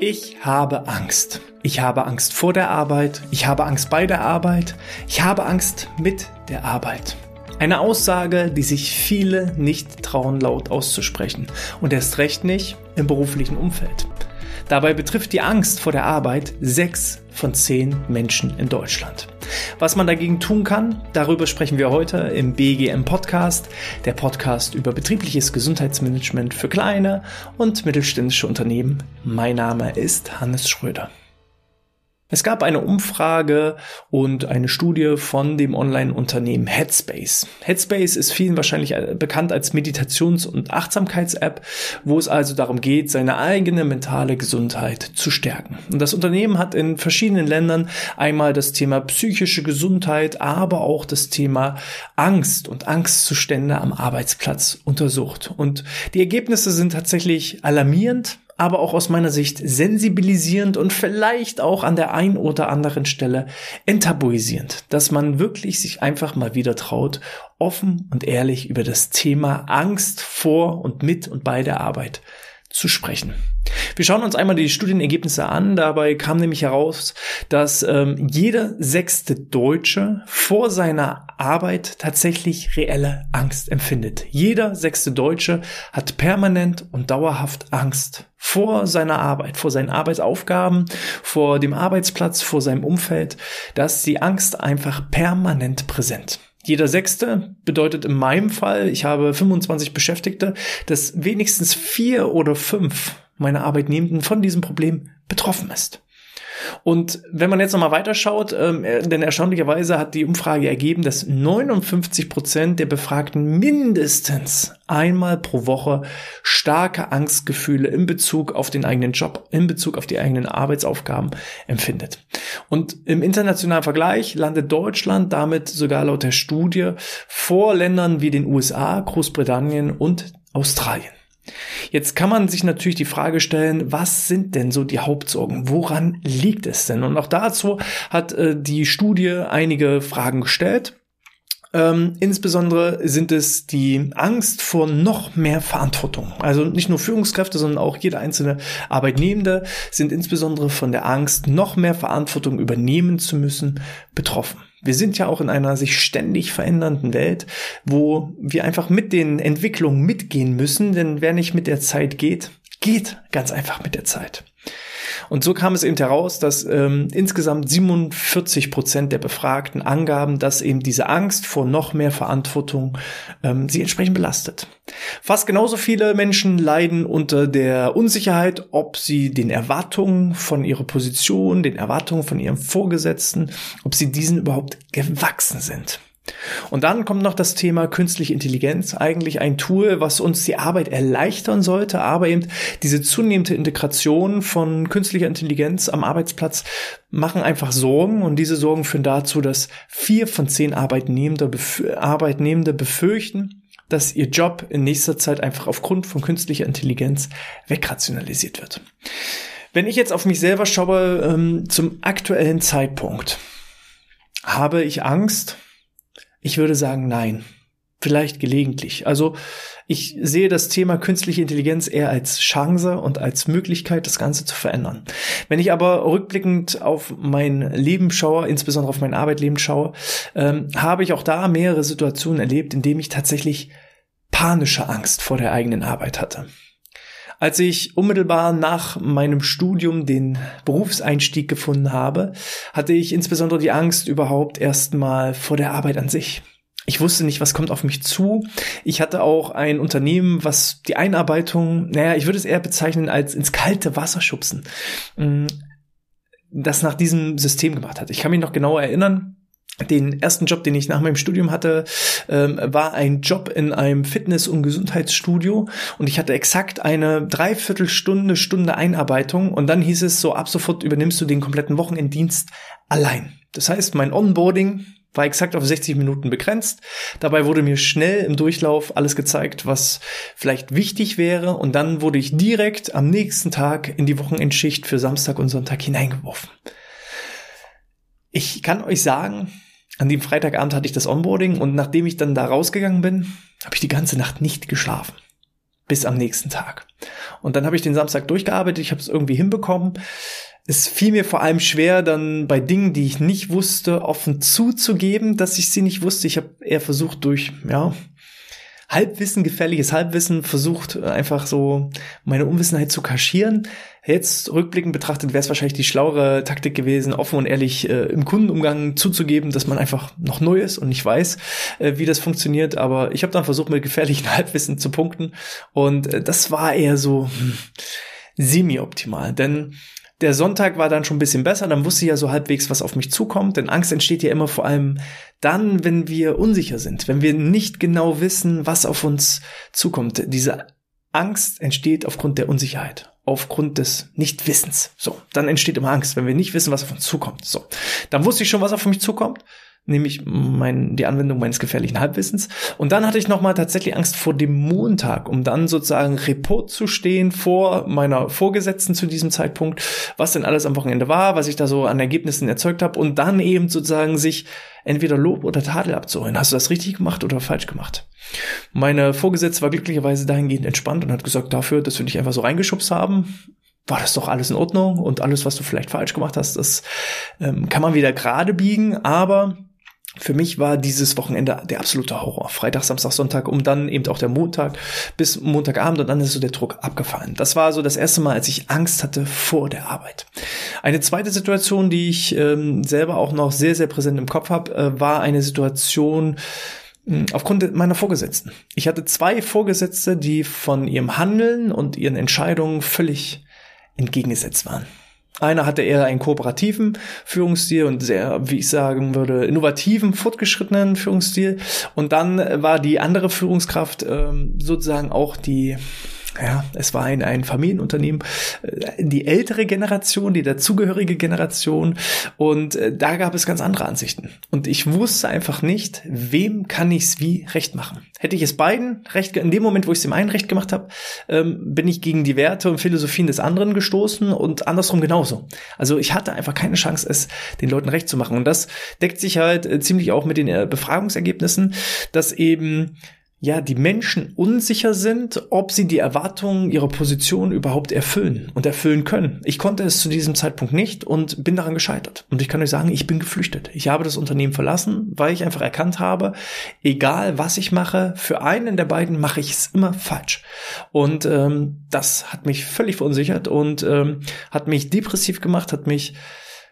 Ich habe Angst. Ich habe Angst vor der Arbeit. Ich habe Angst bei der Arbeit. Ich habe Angst mit der Arbeit. Eine Aussage, die sich viele nicht trauen, laut auszusprechen. Und erst recht nicht im beruflichen Umfeld. Dabei betrifft die Angst vor der Arbeit sechs von zehn Menschen in Deutschland. Was man dagegen tun kann, darüber sprechen wir heute im BGM Podcast, der Podcast über betriebliches Gesundheitsmanagement für kleine und mittelständische Unternehmen. Mein Name ist Hannes Schröder. Es gab eine Umfrage und eine Studie von dem Online-Unternehmen Headspace. Headspace ist vielen wahrscheinlich äh, bekannt als Meditations- und Achtsamkeits-App, wo es also darum geht, seine eigene mentale Gesundheit zu stärken. Und das Unternehmen hat in verschiedenen Ländern einmal das Thema psychische Gesundheit, aber auch das Thema Angst und Angstzustände am Arbeitsplatz untersucht. Und die Ergebnisse sind tatsächlich alarmierend, aber auch aus meiner Sicht sensibilisierend und vielleicht auch an der ein oder anderen Stelle enttabuisierend, dass man wirklich sich einfach mal wieder traut, offen und ehrlich über das Thema Angst vor und mit und bei der Arbeit zu sprechen. Wir schauen uns einmal die Studienergebnisse an. Dabei kam nämlich heraus, dass ähm, jeder sechste Deutsche vor seiner Arbeit tatsächlich reelle Angst empfindet. Jeder sechste Deutsche hat permanent und dauerhaft Angst vor seiner Arbeit, vor seinen Arbeitsaufgaben, vor dem Arbeitsplatz, vor seinem Umfeld. Da ist die Angst einfach permanent präsent. Jeder Sechste bedeutet in meinem Fall, ich habe 25 Beschäftigte, dass wenigstens vier oder fünf meiner Arbeitnehmenden von diesem Problem betroffen ist. Und wenn man jetzt nochmal weiterschaut, ähm, äh, denn erstaunlicherweise hat die Umfrage ergeben, dass 59 Prozent der Befragten mindestens einmal pro Woche starke Angstgefühle in Bezug auf den eigenen Job, in Bezug auf die eigenen Arbeitsaufgaben empfindet. Und im internationalen Vergleich landet Deutschland damit sogar laut der Studie vor Ländern wie den USA, Großbritannien und Australien. Jetzt kann man sich natürlich die Frage stellen, was sind denn so die Hauptsorgen? Woran liegt es denn? Und auch dazu hat äh, die Studie einige Fragen gestellt. Ähm, insbesondere sind es die Angst vor noch mehr Verantwortung. Also nicht nur Führungskräfte, sondern auch jeder einzelne Arbeitnehmende sind insbesondere von der Angst, noch mehr Verantwortung übernehmen zu müssen, betroffen. Wir sind ja auch in einer sich ständig verändernden Welt, wo wir einfach mit den Entwicklungen mitgehen müssen, denn wer nicht mit der Zeit geht, geht ganz einfach mit der Zeit. Und so kam es eben heraus, dass ähm, insgesamt 47 Prozent der Befragten angaben, dass eben diese Angst vor noch mehr Verantwortung ähm, sie entsprechend belastet. Fast genauso viele Menschen leiden unter der Unsicherheit, ob sie den Erwartungen von ihrer Position, den Erwartungen von ihrem Vorgesetzten, ob sie diesen überhaupt gewachsen sind. Und dann kommt noch das Thema künstliche Intelligenz, eigentlich ein Tool, was uns die Arbeit erleichtern sollte, aber eben diese zunehmende Integration von künstlicher Intelligenz am Arbeitsplatz machen einfach Sorgen und diese Sorgen führen dazu, dass vier von zehn Arbeitnehmende, Arbeitnehmende befürchten, dass ihr Job in nächster Zeit einfach aufgrund von künstlicher Intelligenz wegrationalisiert wird. Wenn ich jetzt auf mich selber schaue, ähm, zum aktuellen Zeitpunkt, habe ich Angst, ich würde sagen, nein. Vielleicht gelegentlich. Also ich sehe das Thema künstliche Intelligenz eher als Chance und als Möglichkeit, das Ganze zu verändern. Wenn ich aber rückblickend auf mein Leben schaue, insbesondere auf mein Arbeitleben schaue, ähm, habe ich auch da mehrere Situationen erlebt, in denen ich tatsächlich panische Angst vor der eigenen Arbeit hatte. Als ich unmittelbar nach meinem Studium den Berufseinstieg gefunden habe, hatte ich insbesondere die Angst überhaupt erstmal vor der Arbeit an sich. Ich wusste nicht, was kommt auf mich zu. Ich hatte auch ein Unternehmen, was die Einarbeitung, naja, ich würde es eher bezeichnen als ins kalte Wasser schubsen, mm, das nach diesem System gemacht hat. Ich kann mich noch genau erinnern, den ersten Job, den ich nach meinem Studium hatte, ähm, war ein Job in einem Fitness- und Gesundheitsstudio und ich hatte exakt eine Dreiviertelstunde, Stunde Einarbeitung und dann hieß es so, ab sofort übernimmst du den kompletten Wochenenddienst allein. Das heißt, mein Onboarding war exakt auf 60 Minuten begrenzt. Dabei wurde mir schnell im Durchlauf alles gezeigt, was vielleicht wichtig wäre und dann wurde ich direkt am nächsten Tag in die Wochenendschicht für Samstag und Sonntag hineingeworfen. Ich kann euch sagen, an dem Freitagabend hatte ich das Onboarding und nachdem ich dann da rausgegangen bin, habe ich die ganze Nacht nicht geschlafen. bis am nächsten Tag. Und dann habe ich den Samstag durchgearbeitet, ich habe es irgendwie hinbekommen. Es fiel mir vor allem schwer, dann bei Dingen, die ich nicht wusste, offen zuzugeben, dass ich sie nicht wusste. Ich habe eher versucht, durch ja, Halbwissen, gefährliches Halbwissen, versucht einfach so meine Unwissenheit zu kaschieren. Jetzt rückblickend betrachtet wäre es wahrscheinlich die schlauere Taktik gewesen, offen und ehrlich äh, im Kundenumgang zuzugeben, dass man einfach noch neu ist und nicht weiß, äh, wie das funktioniert. Aber ich habe dann versucht, mit gefährlichen Halbwissen zu punkten. Und äh, das war eher so hm, semi-optimal. Denn der Sonntag war dann schon ein bisschen besser, dann wusste ich ja so halbwegs, was auf mich zukommt, denn Angst entsteht ja immer vor allem dann, wenn wir unsicher sind, wenn wir nicht genau wissen, was auf uns zukommt. Diese Angst entsteht aufgrund der Unsicherheit, aufgrund des Nichtwissens. So, dann entsteht immer Angst, wenn wir nicht wissen, was auf uns zukommt. So, dann wusste ich schon, was auf mich zukommt nämlich mein, die Anwendung meines gefährlichen Halbwissens. Und dann hatte ich nochmal tatsächlich Angst vor dem Montag, um dann sozusagen Report zu stehen vor meiner Vorgesetzten zu diesem Zeitpunkt, was denn alles am Wochenende war, was ich da so an Ergebnissen erzeugt habe und dann eben sozusagen sich entweder Lob oder Tadel abzuholen. Hast du das richtig gemacht oder falsch gemacht? Meine Vorgesetzte war glücklicherweise dahingehend entspannt und hat gesagt, dafür, dass wir dich einfach so reingeschubst haben, war das doch alles in Ordnung und alles, was du vielleicht falsch gemacht hast, das ähm, kann man wieder gerade biegen, aber für mich war dieses Wochenende der absolute Horror. Freitag, Samstag, Sonntag, um dann eben auch der Montag bis Montagabend und dann ist so der Druck abgefallen. Das war so das erste Mal, als ich Angst hatte vor der Arbeit. Eine zweite Situation, die ich ähm, selber auch noch sehr, sehr präsent im Kopf habe, äh, war eine Situation, hm, aufgrund meiner Vorgesetzten. Ich hatte zwei Vorgesetzte, die von ihrem Handeln und ihren Entscheidungen völlig entgegengesetzt waren. Einer hatte eher einen kooperativen Führungsstil und sehr, wie ich sagen würde, innovativen, fortgeschrittenen Führungsstil. Und dann war die andere Führungskraft ähm, sozusagen auch die ja, es war ein, ein Familienunternehmen, äh, die ältere Generation, die dazugehörige Generation und äh, da gab es ganz andere Ansichten. Und ich wusste einfach nicht, wem kann ich es wie recht machen. Hätte ich es beiden recht, in dem Moment, wo ich es dem einen recht gemacht habe, ähm, bin ich gegen die Werte und Philosophien des anderen gestoßen und andersrum genauso. Also ich hatte einfach keine Chance, es den Leuten recht zu machen. Und das deckt sich halt äh, ziemlich auch mit den Befragungsergebnissen, dass eben ja, die Menschen unsicher sind, ob sie die Erwartungen ihrer Position überhaupt erfüllen und erfüllen können. Ich konnte es zu diesem Zeitpunkt nicht und bin daran gescheitert. Und ich kann euch sagen, ich bin geflüchtet. Ich habe das Unternehmen verlassen, weil ich einfach erkannt habe, egal was ich mache, für einen der beiden mache ich es immer falsch. Und ähm, das hat mich völlig verunsichert und ähm, hat mich depressiv gemacht, hat mich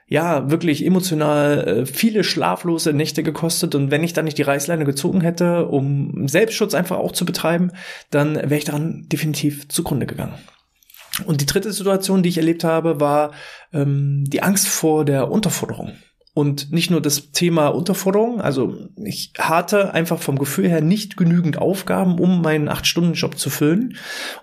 ja, wirklich emotional äh, viele schlaflose Nächte gekostet. Und wenn ich dann nicht die Reißleine gezogen hätte, um Selbstschutz einfach auch zu betreiben, dann wäre ich daran definitiv zugrunde gegangen. Und die dritte Situation, die ich erlebt habe, war ähm, die Angst vor der Unterforderung. Und nicht nur das Thema Unterforderung, also ich hatte einfach vom Gefühl her nicht genügend Aufgaben, um meinen Acht-Stunden-Job zu füllen.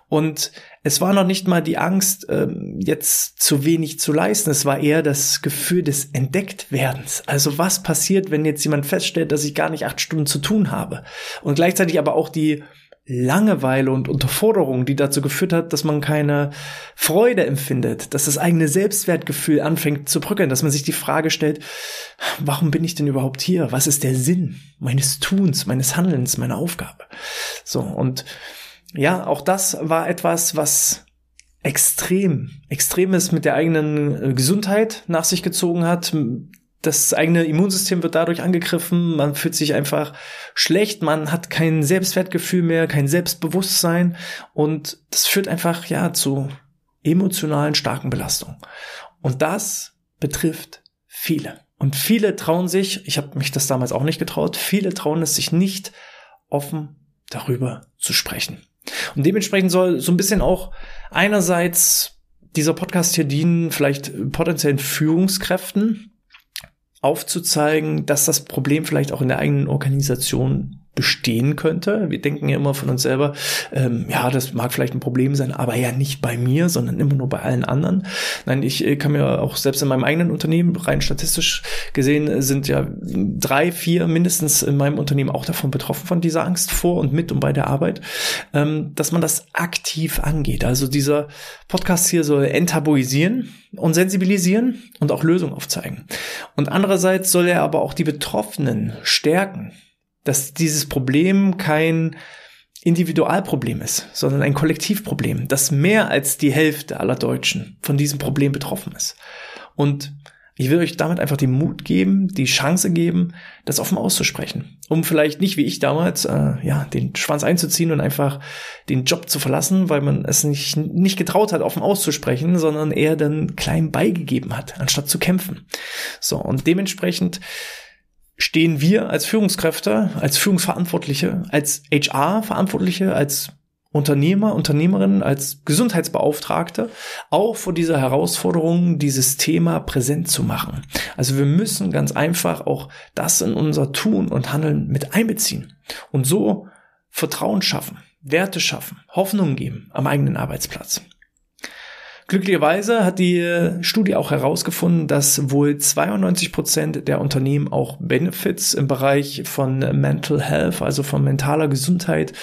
Und es war noch nicht mal die Angst, ähm, jetzt zu wenig zu leisten. Es war eher das Gefühl des Entdecktwerdens. Also was passiert, wenn jetzt jemand feststellt, dass ich gar nicht acht Stunden zu tun habe? Und gleichzeitig aber auch die Langeweile und Unterforderung, die dazu geführt hat, dass man keine Freude empfindet, dass das eigene Selbstwertgefühl anfängt zu brücken, dass man sich die Frage stellt, warum bin ich denn überhaupt hier? Was ist der Sinn meines Tuns, meines Handelns, meiner Aufgabe? So, und ja, auch das war etwas, was extrem, extremes mit der eigenen äh, Gesundheit nach sich gezogen hat, das eigene Immunsystem wird dadurch angegriffen, man fühlt sich einfach schlecht, man hat kein Selbstwertgefühl mehr, kein Selbstbewusstsein und das führt einfach ja zu emotionalen starken Belastungen. Und das betrifft viele. Und viele trauen sich, ich habe mich das damals auch nicht getraut, viele trauen es sich nicht offen darüber zu sprechen. Und dementsprechend soll so ein bisschen auch einerseits dieser Podcast hier dienen, vielleicht potenziellen Führungskräften, aufzuzeigen, dass das Problem vielleicht auch in der eigenen Organisation bestehen könnte. Wir denken ja immer von uns selber, ähm, ja, das mag vielleicht ein Problem sein, aber ja nicht bei mir, sondern immer nur bei allen anderen. Nein, ich äh, kann mir auch selbst in meinem eigenen Unternehmen, rein statistisch gesehen, sind ja drei, vier mindestens in meinem Unternehmen auch davon betroffen von dieser Angst vor und mit und bei der Arbeit, ähm, dass man das aktiv angeht. Also dieser Podcast hier soll enttabuisieren und sensibilisieren und auch Lösungen aufzeigen. Und andererseits soll er aber auch die Betroffenen stärken dass dieses Problem kein Individualproblem ist, sondern ein Kollektivproblem, dass mehr als die Hälfte aller Deutschen von diesem Problem betroffen ist. Und ich will euch damit einfach den Mut geben, die Chance geben, das offen auszusprechen, um vielleicht nicht wie ich damals äh, ja den Schwanz einzuziehen und einfach den Job zu verlassen, weil man es nicht nicht getraut hat, offen auszusprechen, sondern eher dann klein beigegeben hat, anstatt zu kämpfen. So und dementsprechend stehen wir als Führungskräfte, als Führungsverantwortliche, als HR-Verantwortliche, als Unternehmer, Unternehmerinnen, als Gesundheitsbeauftragte auch vor dieser Herausforderung, dieses Thema präsent zu machen. Also wir müssen ganz einfach auch das in unser Tun und Handeln mit einbeziehen und so Vertrauen schaffen, Werte schaffen, Hoffnung geben am eigenen Arbeitsplatz. Glücklicherweise hat die Studie auch herausgefunden, dass wohl 92 Prozent der Unternehmen auch Benefits im Bereich von Mental Health, also von mentaler Gesundheit,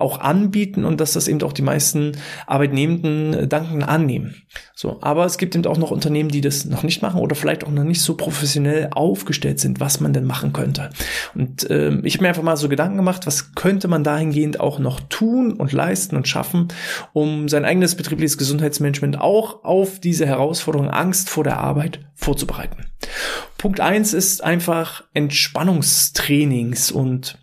auch anbieten und dass das eben auch die meisten Arbeitnehmenden dankend annehmen. So, aber es gibt eben auch noch Unternehmen, die das noch nicht machen oder vielleicht auch noch nicht so professionell aufgestellt sind, was man denn machen könnte. Und äh, ich habe mir einfach mal so Gedanken gemacht, was könnte man dahingehend auch noch tun und leisten und schaffen, um sein eigenes betriebliches Gesundheitsmanagement auch auf diese Herausforderung Angst vor der Arbeit vorzubereiten. Punkt eins ist einfach Entspannungstrainings und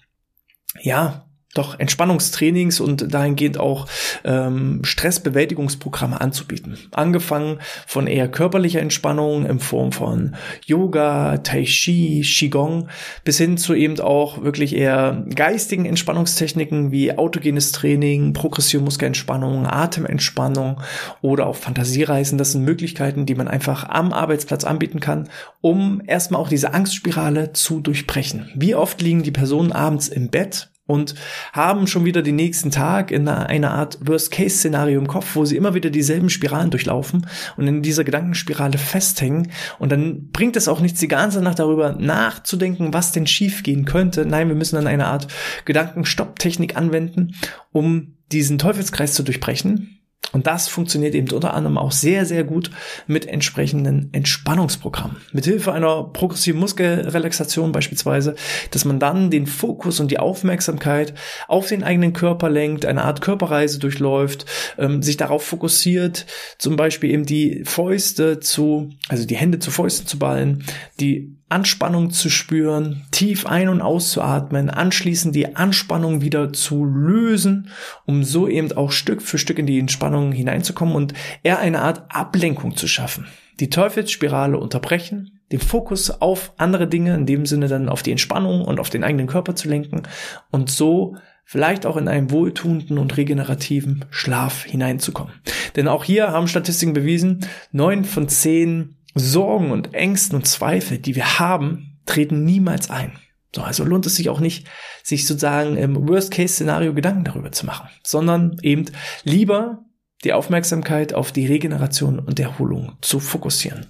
ja, doch Entspannungstrainings und dahingehend auch ähm, Stressbewältigungsprogramme anzubieten. Angefangen von eher körperlicher Entspannung in Form von Yoga, Tai Chi, Qigong, bis hin zu eben auch wirklich eher geistigen Entspannungstechniken wie autogenes Training, progressive Muskelentspannung, Atementspannung oder auch Fantasiereisen. Das sind Möglichkeiten, die man einfach am Arbeitsplatz anbieten kann, um erstmal auch diese Angstspirale zu durchbrechen. Wie oft liegen die Personen abends im Bett und haben schon wieder den nächsten Tag in einer, Art Worst-Case-Szenario im Kopf, wo sie immer wieder dieselben Spiralen durchlaufen und in dieser Gedankenspirale festhängen. Und dann bringt es auch nichts, die ganze Nacht darüber nachzudenken, was denn schiefgehen könnte. Nein, wir müssen dann eine Art Gedankenstopptechnik anwenden, um diesen Teufelskreis zu durchbrechen und das funktioniert eben unter anderem auch sehr, sehr gut mit entsprechenden Entspannungsprogrammen. Mit Hilfe einer progressiven Muskelrelaxation beispielsweise, dass man dann den Fokus und die Aufmerksamkeit auf den eigenen Körper lenkt, eine Art Körperreise durchläuft, ähm, sich darauf fokussiert, zum Beispiel eben die Fäuste zu, also die Hände zu Fäusten zu ballen, die Anspannung zu spüren, tief ein- und auszuatmen, anschließend die Anspannung wieder zu lösen, um so eben auch Stück für Stück in die Entspannung hineinzukommen und eher eine Art Ablenkung zu schaffen. Die Teufelsspirale unterbrechen, den Fokus auf andere Dinge, in dem Sinne dann auf die Entspannung und auf den eigenen Körper zu lenken und so vielleicht auch in einen wohltuenden und regenerativen Schlaf hineinzukommen. Denn auch hier haben Statistiken bewiesen, neun von zehn Sorgen und Ängsten und Zweifel, die wir haben, treten niemals ein. So, also lohnt es sich auch nicht, sich sozusagen im Worst-Case-Szenario Gedanken darüber zu machen, sondern eben lieber die Aufmerksamkeit auf die Regeneration und Erholung zu fokussieren.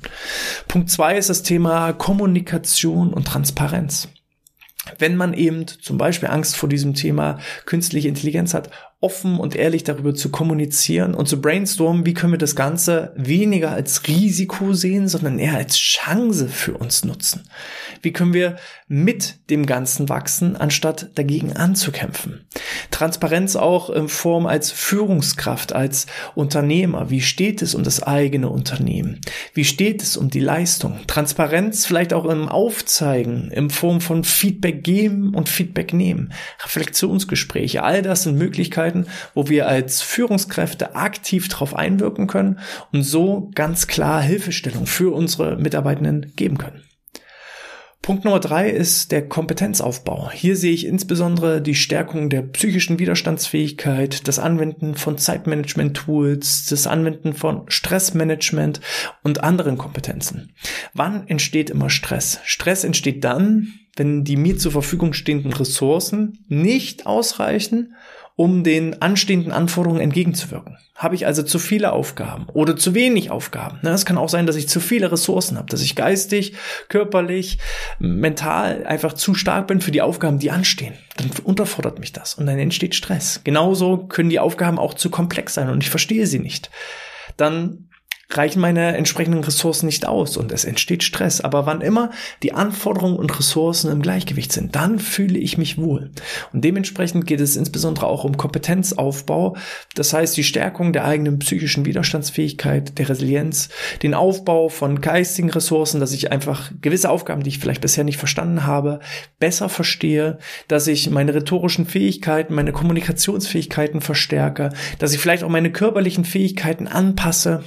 Punkt zwei ist das Thema Kommunikation und Transparenz. Wenn man eben zum Beispiel Angst vor diesem Thema künstliche Intelligenz hat, offen und ehrlich darüber zu kommunizieren und zu brainstormen, wie können wir das Ganze weniger als Risiko sehen, sondern eher als Chance für uns nutzen. Wie können wir mit dem Ganzen wachsen, anstatt dagegen anzukämpfen? Transparenz auch in Form als Führungskraft, als Unternehmer. Wie steht es um das eigene Unternehmen? Wie steht es um die Leistung? Transparenz vielleicht auch im Aufzeigen, in Form von Feedback geben und Feedback nehmen. Reflexionsgespräche. All das sind Möglichkeiten, wo wir als Führungskräfte aktiv darauf einwirken können und so ganz klar Hilfestellung für unsere Mitarbeitenden geben können. Punkt Nummer drei ist der Kompetenzaufbau. Hier sehe ich insbesondere die Stärkung der psychischen Widerstandsfähigkeit, das Anwenden von Zeitmanagement-Tools, das Anwenden von Stressmanagement und anderen Kompetenzen. Wann entsteht immer Stress? Stress entsteht dann, wenn die mir zur Verfügung stehenden Ressourcen nicht ausreichen um den anstehenden Anforderungen entgegenzuwirken. Habe ich also zu viele Aufgaben oder zu wenig Aufgaben? Es kann auch sein, dass ich zu viele Ressourcen habe, dass ich geistig, körperlich, mental einfach zu stark bin für die Aufgaben, die anstehen. Dann unterfordert mich das und dann entsteht Stress. Genauso können die Aufgaben auch zu komplex sein und ich verstehe sie nicht. Dann reichen meine entsprechenden Ressourcen nicht aus und es entsteht Stress. Aber wann immer die Anforderungen und Ressourcen im Gleichgewicht sind, dann fühle ich mich wohl. Und dementsprechend geht es insbesondere auch um Kompetenzaufbau. Das heißt, die Stärkung der eigenen psychischen Widerstandsfähigkeit, der Resilienz, den Aufbau von geistigen Ressourcen, dass ich einfach gewisse Aufgaben, die ich vielleicht bisher nicht verstanden habe, besser verstehe, dass ich meine rhetorischen Fähigkeiten, meine Kommunikationsfähigkeiten verstärke, dass ich vielleicht auch meine körperlichen Fähigkeiten anpasse,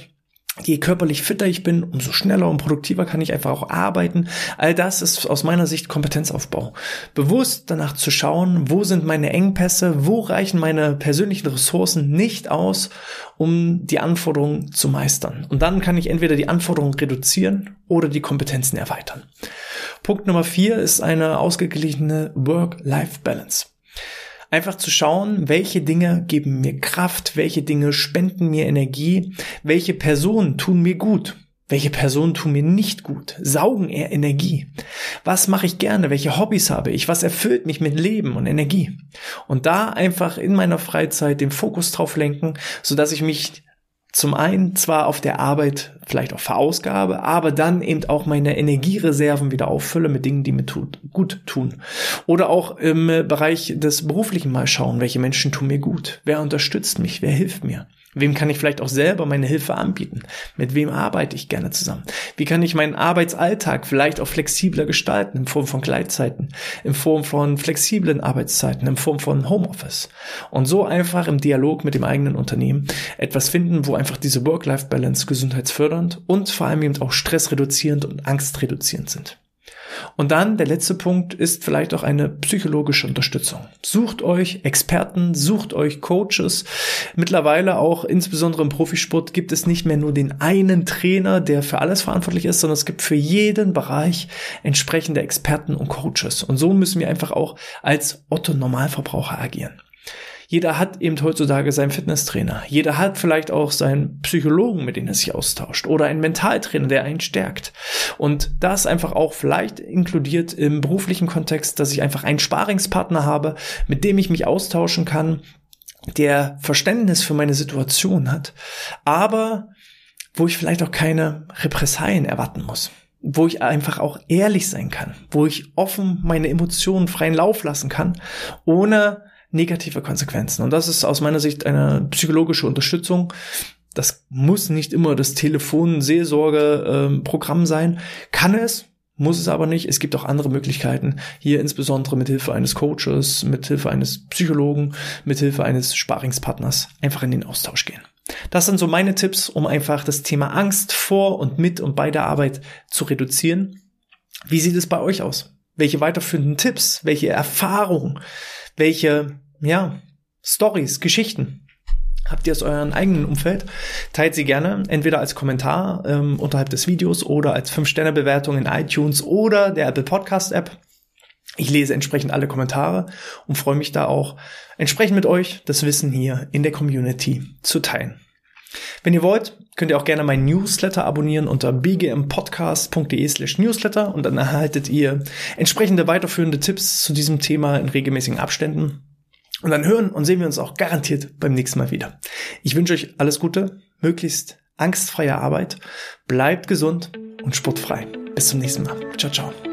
je körperlich fitter ich bin, umso schneller und produktiver kann ich einfach auch arbeiten. All das ist aus meiner Sicht Kompetenzaufbau. Bewusst danach zu schauen, wo sind meine Engpässe, wo reichen meine persönlichen Ressourcen nicht aus, um die Anforderungen zu meistern. Und dann kann ich entweder die Anforderungen reduzieren oder die Kompetenzen erweitern. Punkt Nummer vier ist eine ausgeglichene Work-Life-Balance. Einfach zu schauen, welche Dinge geben mir Kraft, welche Dinge spenden mir Energie, welche Personen tun mir gut, welche Personen tun mir nicht gut, saugen eher Energie. Was mache ich gerne, welche Hobbys habe ich, was erfüllt mich mit Leben und Energie. Und da einfach in meiner Freizeit den Fokus drauf lenken, so dass ich mich zum einen zwar auf der Arbeit vielleicht auch verausgabe, aber dann eben auch meine Energiereserven wieder auffülle mit Dingen, die mir tut, gut tun. Oder auch im Bereich des Beruflichen mal schauen, welche Menschen tun mir gut, wer unterstützt mich, wer hilft mir. Wem kann ich vielleicht auch selber meine Hilfe anbieten? Mit wem arbeite ich gerne zusammen? Wie kann ich meinen Arbeitsalltag vielleicht auch flexibler gestalten in Form von Gleitzeiten, in Form von flexiblen Arbeitszeiten, in Form von Homeoffice? Und so einfach im Dialog mit dem eigenen Unternehmen etwas finden, wo einfach diese Work-Life-Balance gesundheitsfördernd und vor allem eben auch stressreduzierend und angstreduzierend sind. Und dann der letzte Punkt ist vielleicht auch eine psychologische Unterstützung. Sucht euch Experten, sucht euch Coaches. Mittlerweile auch insbesondere im Profisport gibt es nicht mehr nur den einen Trainer, der für alles verantwortlich ist, sondern es gibt für jeden Bereich entsprechende Experten und Coaches. Und so müssen wir einfach auch als Otto Normalverbraucher agieren. Jeder hat eben heutzutage seinen Fitnesstrainer. Jeder hat vielleicht auch seinen Psychologen, mit dem er sich austauscht. Oder einen Mentaltrainer, der einen stärkt. Und das einfach auch vielleicht inkludiert im beruflichen Kontext, dass ich einfach einen Sparingspartner habe, mit dem ich mich austauschen kann, der Verständnis für meine Situation hat, aber wo ich vielleicht auch keine Repressalien erwarten muss wo ich einfach auch ehrlich sein kann, wo ich offen meine Emotionen freien Lauf lassen kann, ohne negative Konsequenzen. Und das ist aus meiner Sicht eine psychologische Unterstützung. Das muss nicht immer das Telefon-Seelsorge-Programm sein. Kann es, muss es aber nicht. Es gibt auch andere Möglichkeiten, hier insbesondere mit Hilfe eines Coaches, mit Hilfe eines Psychologen, mit Hilfe eines Sparingspartners einfach in den Austausch gehen. Das sind so meine Tipps, um einfach das Thema Angst vor und mit und bei der Arbeit zu reduzieren. Wie sieht es bei euch aus? Welche weiterführenden Tipps, welche Erfahrungen, welche ja, Stories, Geschichten habt ihr aus eurem eigenen Umfeld? Teilt sie gerne, entweder als Kommentar ähm, unterhalb des Videos oder als 5-Sterne-Bewertung in iTunes oder der Apple Podcast-App. Ich lese entsprechend alle Kommentare und freue mich da auch, entsprechend mit euch das Wissen hier in der Community zu teilen. Wenn ihr wollt, könnt ihr auch gerne meinen Newsletter abonnieren unter bgmpodcast.de slash newsletter und dann erhaltet ihr entsprechende weiterführende Tipps zu diesem Thema in regelmäßigen Abständen. Und dann hören und sehen wir uns auch garantiert beim nächsten Mal wieder. Ich wünsche euch alles Gute, möglichst angstfreie Arbeit, bleibt gesund und sportfrei. Bis zum nächsten Mal. Ciao, ciao.